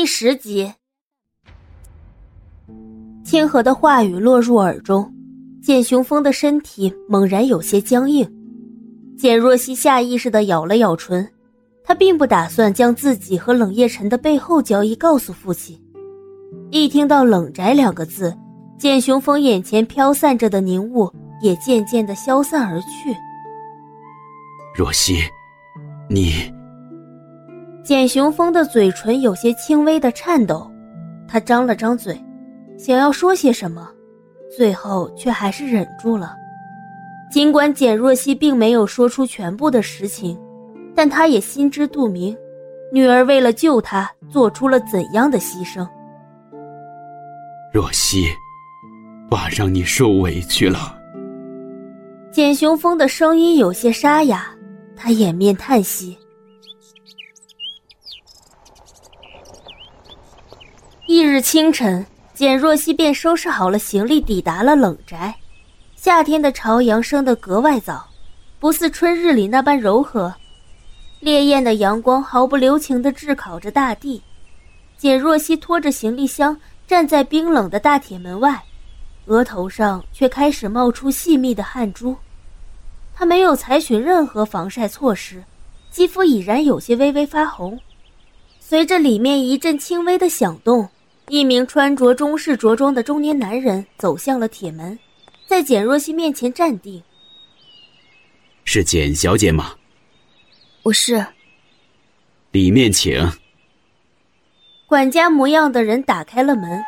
第十集，清河的话语落入耳中，简雄风的身体猛然有些僵硬。简若曦下意识的咬了咬唇，她并不打算将自己和冷夜晨的背后交易告诉父亲。一听到“冷宅”两个字，简雄风眼前飘散着的凝雾也渐渐的消散而去。若曦，你……简雄风的嘴唇有些轻微的颤抖，他张了张嘴，想要说些什么，最后却还是忍住了。尽管简若曦并没有说出全部的实情，但他也心知肚明，女儿为了救他做出了怎样的牺牲。若曦，爸让你受委屈了。简雄风的声音有些沙哑，他掩面叹息。翌日清晨，简若曦便收拾好了行李，抵达了冷宅。夏天的朝阳升得格外早，不似春日里那般柔和。烈焰的阳光毫不留情地炙烤着大地。简若曦拖着行李箱站在冰冷的大铁门外，额头上却开始冒出细密的汗珠。她没有采取任何防晒措施，肌肤已然有些微微发红。随着里面一阵轻微的响动，一名穿着中式着装的中年男人走向了铁门。在简若曦面前站定。是简小姐吗？我是。里面请。管家模样的人打开了门，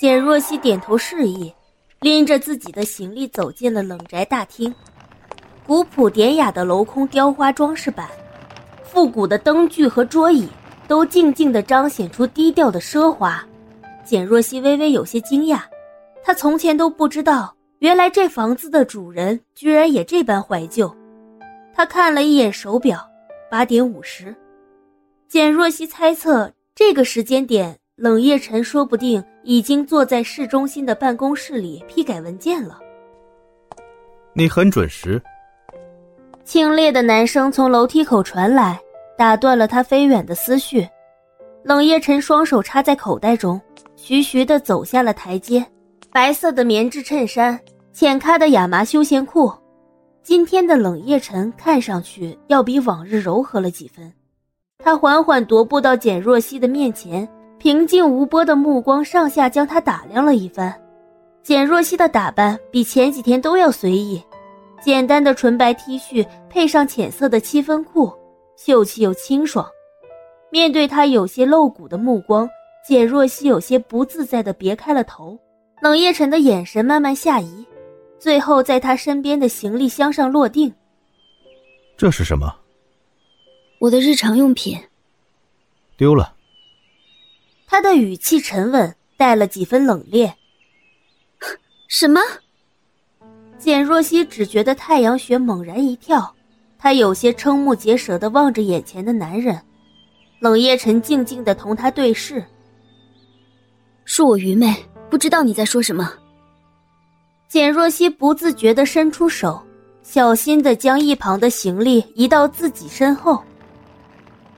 简若曦点头示意，拎着自己的行李走进了冷宅大厅。古朴典雅的镂空雕花装饰板，复古的灯具和桌椅，都静静的彰显出低调的奢华。简若曦微微有些惊讶，她从前都不知道。原来这房子的主人居然也这般怀旧。她看了一眼手表，八点五十。简若曦猜测，这个时间点，冷夜晨说不定已经坐在市中心的办公室里批改文件了。你很准时。清冽的男声从楼梯口传来，打断了他飞远的思绪。冷夜晨双手插在口袋中，徐徐地走下了台阶。白色的棉质衬衫，浅咖的亚麻休闲裤，今天的冷夜晨看上去要比往日柔和了几分。他缓缓踱步到简若曦的面前，平静无波的目光上下将她打量了一番。简若曦的打扮比前几天都要随意，简单的纯白 T 恤配上浅色的七分裤，秀气又清爽。面对他有些露骨的目光，简若曦有些不自在的别开了头。冷夜晨的眼神慢慢下移，最后在他身边的行李箱上落定。这是什么？我的日常用品。丢了。他的语气沉稳，带了几分冷冽。什么？简若曦只觉得太阳穴猛然一跳，她有些瞠目结舌的望着眼前的男人。冷夜晨静静的同他对视。恕我愚昧。不知道你在说什么。简若曦不自觉的伸出手，小心的将一旁的行李移到自己身后。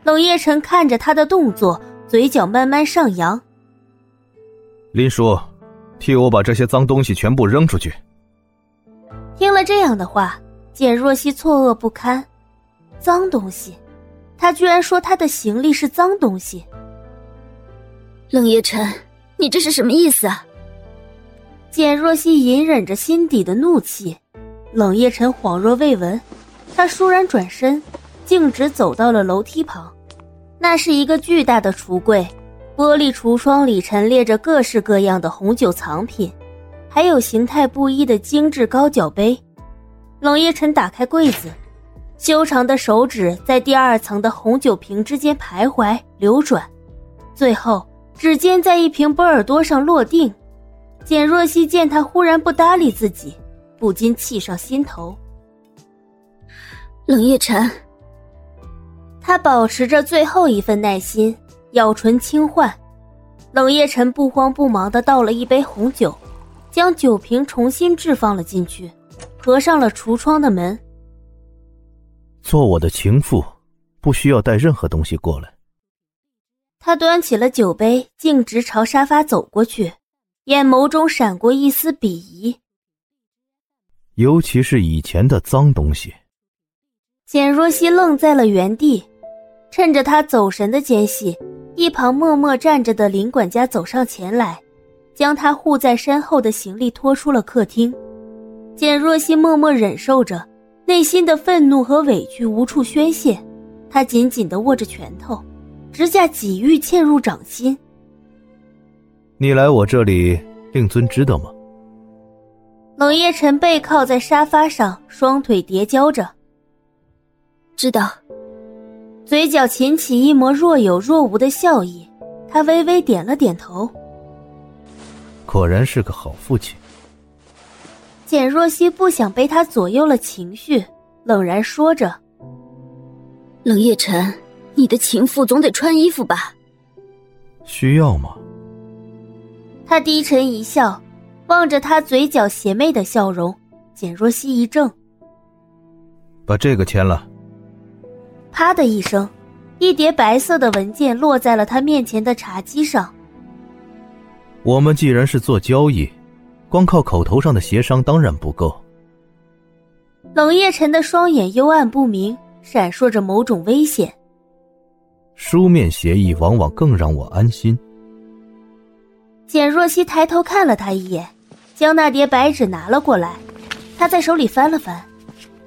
冷夜晨看着他的动作，嘴角慢慢上扬。林叔，替我把这些脏东西全部扔出去。听了这样的话，简若曦错愕不堪。脏东西，他居然说他的行李是脏东西。冷夜晨。你这是什么意思啊？简若曦隐忍着心底的怒气，冷夜晨恍若未闻，他倏然转身，径直走到了楼梯旁。那是一个巨大的橱柜，玻璃橱窗里陈列着各式各样的红酒藏品，还有形态不一的精致高脚杯。冷夜晨打开柜子，修长的手指在第二层的红酒瓶之间徘徊流转，最后。指尖在一瓶波尔多上落定，简若曦见他忽然不搭理自己，不禁气上心头。冷夜晨，他保持着最后一份耐心，咬唇轻唤。冷夜晨不慌不忙的倒了一杯红酒，将酒瓶重新置放了进去，合上了橱窗的门。做我的情妇，不需要带任何东西过来。他端起了酒杯，径直朝沙发走过去，眼眸中闪过一丝鄙夷。尤其是以前的脏东西。简若曦愣在了原地，趁着他走神的间隙，一旁默默站着的林管家走上前来，将他护在身后的行李拖出了客厅。简若曦默默忍受着，内心的愤怒和委屈无处宣泄，他紧紧的握着拳头。指甲几欲嵌入掌心。你来我这里，令尊知道吗？冷夜晨背靠在沙发上，双腿叠交着。知道。嘴角噙起一抹若有若无的笑意，他微微点了点头。果然是个好父亲。简若曦不想被他左右了情绪，冷然说着：“冷夜晨。”你的情妇总得穿衣服吧？需要吗？他低沉一笑，望着他嘴角邪魅的笑容，简若曦一怔，把这个签了。啪的一声，一叠白色的文件落在了他面前的茶几上。我们既然是做交易，光靠口头上的协商当然不够。冷夜晨的双眼幽暗不明，闪烁着某种危险。书面协议往往更让我安心。简若曦抬头看了他一眼，将那叠白纸拿了过来。他在手里翻了翻，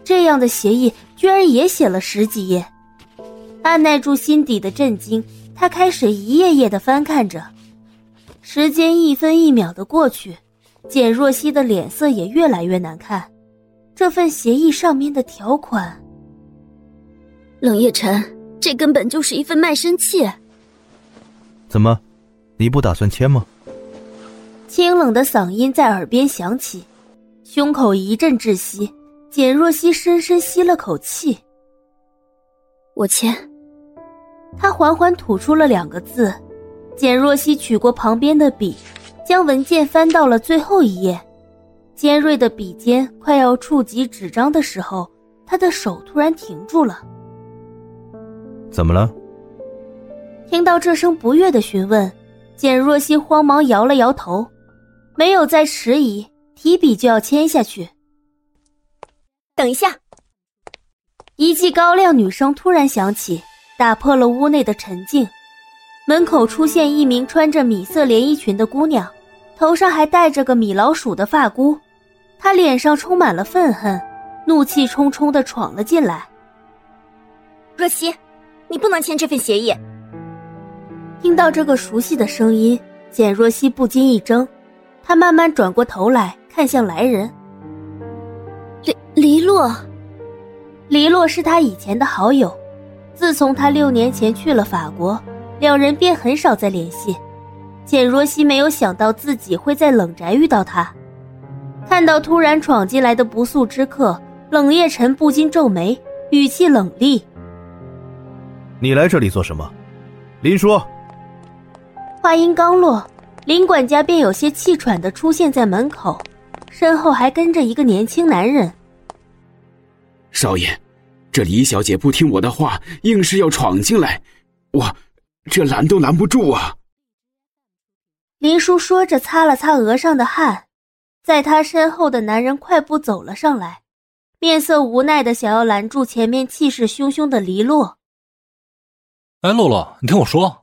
这样的协议居然也写了十几页。按耐住心底的震惊，他开始一页页的翻看着。时间一分一秒的过去，简若曦的脸色也越来越难看。这份协议上面的条款，冷夜晨。这根本就是一份卖身契。怎么，你不打算签吗？清冷的嗓音在耳边响起，胸口一阵窒息。简若曦深深吸了口气。我签。他缓缓吐出了两个字。简若曦取过旁边的笔，将文件翻到了最后一页。尖锐的笔尖快要触及纸张的时候，他的手突然停住了。怎么了？听到这声不悦的询问，简若曦慌忙摇了摇头，没有再迟疑，提笔就要签下去。等一下！一记高亮女声突然响起，打破了屋内的沉静。门口出现一名穿着米色连衣裙的姑娘，头上还戴着个米老鼠的发箍，她脸上充满了愤恨，怒气冲冲的闯了进来。若曦。你不能签这份协议。听到这个熟悉的声音，简若曦不禁一怔，她慢慢转过头来看向来人。黎黎洛，黎洛是他以前的好友，自从他六年前去了法国，两人便很少再联系。简若曦没有想到自己会在冷宅遇到他，看到突然闯进来的不速之客，冷夜晨不禁皱眉，语气冷厉。你来这里做什么，林叔？话音刚落，林管家便有些气喘的出现在门口，身后还跟着一个年轻男人。少爷，这李小姐不听我的话，硬是要闯进来，我这拦都拦不住啊！林叔说着，擦了擦额上的汗，在他身后的男人快步走了上来，面色无奈的想要拦住前面气势汹汹的黎洛。哎，洛洛，你听我说，